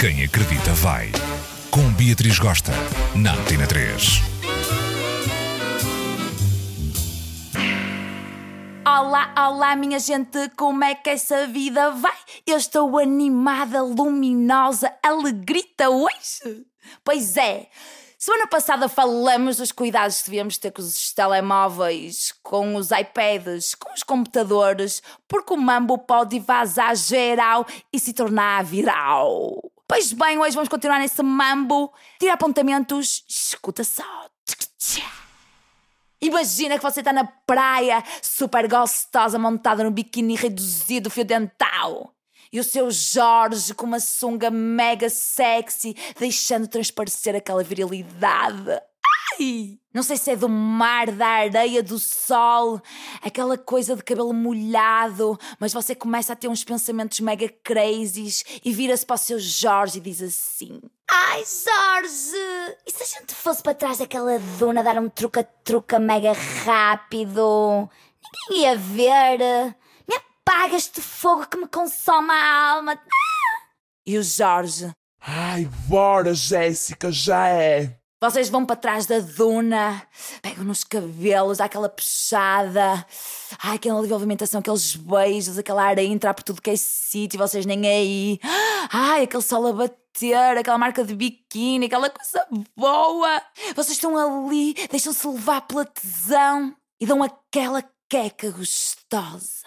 Quem acredita vai. Com Beatriz Gosta, na Antena 3. Olá, olá, minha gente, como é que essa vida vai? Eu estou animada, luminosa, alegrita hoje. Pois é, semana passada falamos dos cuidados que devíamos ter com os telemóveis, com os iPads, com os computadores, porque o mambo pode vazar geral e se tornar viral. Pois bem, hoje vamos continuar nesse mambo. Tira apontamentos, escuta só. Imagina que você está na praia, super gostosa, montada no biquíni reduzido, fio dental. E o seu Jorge com uma sunga mega sexy, deixando transparecer aquela virilidade. Ai! Não sei se é do mar, da areia, do sol, aquela coisa de cabelo molhado, mas você começa a ter uns pensamentos mega crazies e vira-se para o seu Jorge e diz assim: Ai, Jorge! E se a gente fosse para trás daquela duna dar um truca-truca mega rápido? Ninguém ia ver. Me apaga este fogo que me consome a alma. Ah! E o Jorge: Ai, bora, Jéssica, já é. Vocês vão para trás da duna, pegam nos cabelos, dá aquela puxada, ai, aquela movimentação, aqueles beijos, aquela areia entrar por tudo que é sítio, vocês nem aí, ai, aquele sol a bater, aquela marca de biquíni, aquela coisa boa. Vocês estão ali, deixam-se levar pela tesão e dão aquela queca gostosa.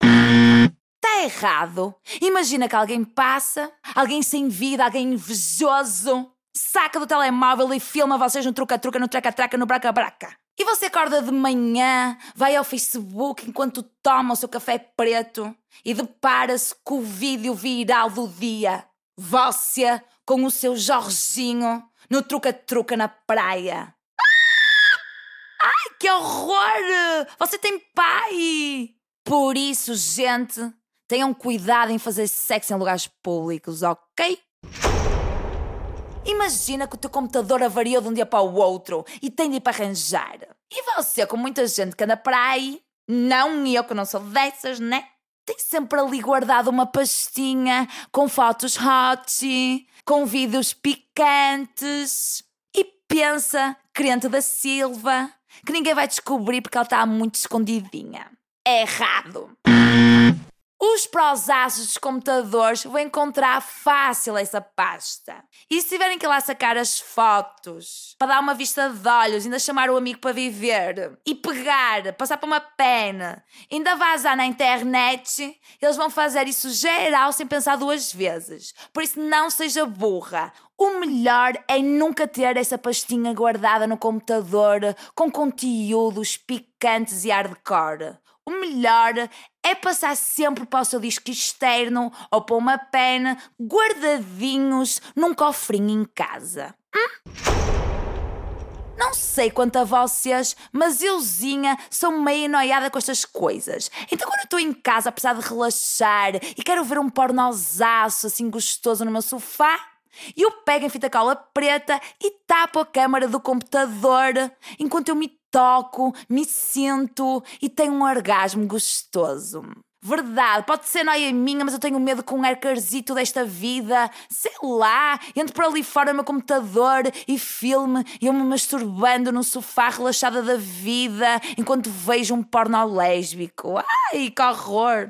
Está errado. Imagina que alguém passa, alguém sem vida, alguém invejoso saca do telemóvel e filma vocês no truca-truca, no traca-traca, no braca-braca. E você acorda de manhã, vai ao Facebook enquanto toma o seu café preto e depara-se com o vídeo viral do dia. Você com o seu Jorginho no truca-truca na praia. Ah! Ai, que horror! Você tem pai! Por isso, gente, tenham cuidado em fazer sexo em lugares públicos, ok? Imagina que o teu computador avariou de um dia para o outro e tem de ir para arranjar. E você, com muita gente que anda para aí, não eu que não sou dessas, né? Tem sempre ali guardado uma pastinha com fotos hot, com vídeos picantes. E pensa, crente da Silva, que ninguém vai descobrir porque ela está muito escondidinha. É errado. Os prosaços dos computadores vão encontrar fácil essa pasta. E se tiverem que lá sacar as fotos, para dar uma vista de olhos, ainda chamar o amigo para viver, e pegar, passar para uma pena, ainda vazar na internet, eles vão fazer isso geral sem pensar duas vezes. Por isso, não seja burra. O melhor é nunca ter essa pastinha guardada no computador com conteúdos picantes e hardcore. O melhor é passar sempre para o seu disco externo ou para uma pena guardadinhos num cofrinho em casa. Hum? Não sei quanto a vocês, mas euzinha sou meio noiada com estas coisas. Então quando estou em casa a precisar de relaxar e quero ver um pornozaço assim gostoso no meu sofá, eu pego em fita cola preta e tapo a câmara do computador enquanto eu me toco, me sinto e tenho um orgasmo gostoso. Verdade, pode ser noia minha, mas eu tenho medo com um hackerzito desta vida. Sei lá, entro por ali fora no meu computador e filme e eu me masturbando no sofá relaxada da vida enquanto vejo um porno lésbico. Ai, que horror!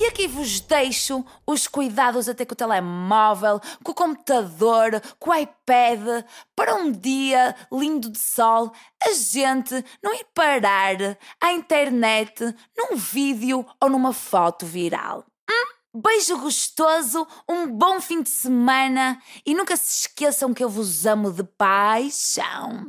E aqui vos deixo os cuidados até com o telemóvel, com o computador, com o iPad, para um dia lindo de sol, a gente não ir parar à internet num vídeo ou numa foto viral. Hum? Beijo gostoso, um bom fim de semana e nunca se esqueçam que eu vos amo de paixão.